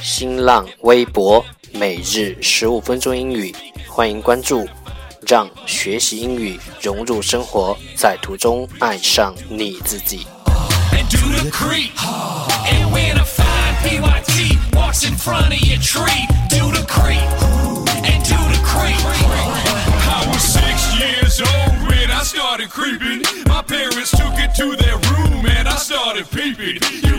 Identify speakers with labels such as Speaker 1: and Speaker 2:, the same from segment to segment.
Speaker 1: 新浪微博每日十五分钟英语，欢迎关注，让学习英语融入生活，在途中爱上你自己。PYT walks in front of your tree. Do the creep and do the creep. I was six years old when I started creeping. My parents took it to their room and I started peeping. You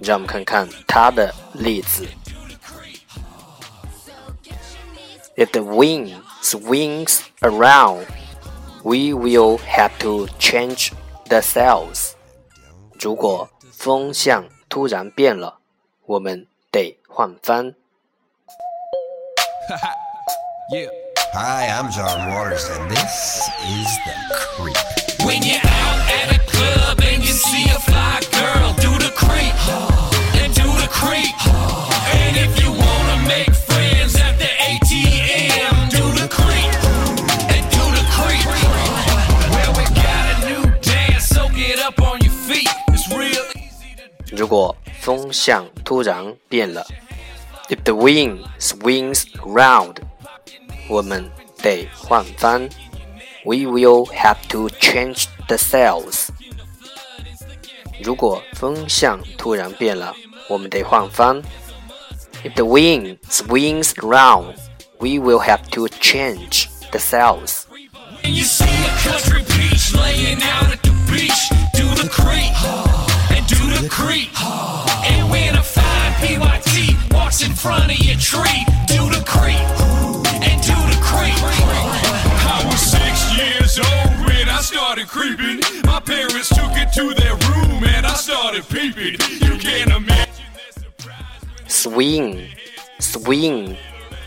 Speaker 1: 让我们看看它的例子。If the wind swings around, we will have to change the sails. 如果风向突然变了，我们得换帆。
Speaker 2: Hi, I'm John Waters, and this is
Speaker 1: 如果风向突然变了，If the wind swings round，我们得换帆。We will have to change the sails。如果风向突然变了，我们得换帆。If the wind swings round, we will have to change the sails. And you see a country beach laying out at the beach the creep to their room and I started peeping. You can't imagine their surprise. Swing, swing，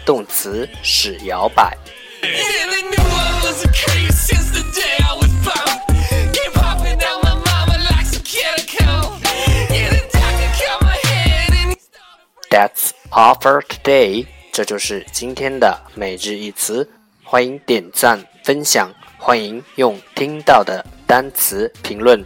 Speaker 1: 动词是摇摆。And they knew I was a case since the day I was born. That's all for today。这就是今天的每日一词。欢迎点赞分享，欢迎用听到的单词评论，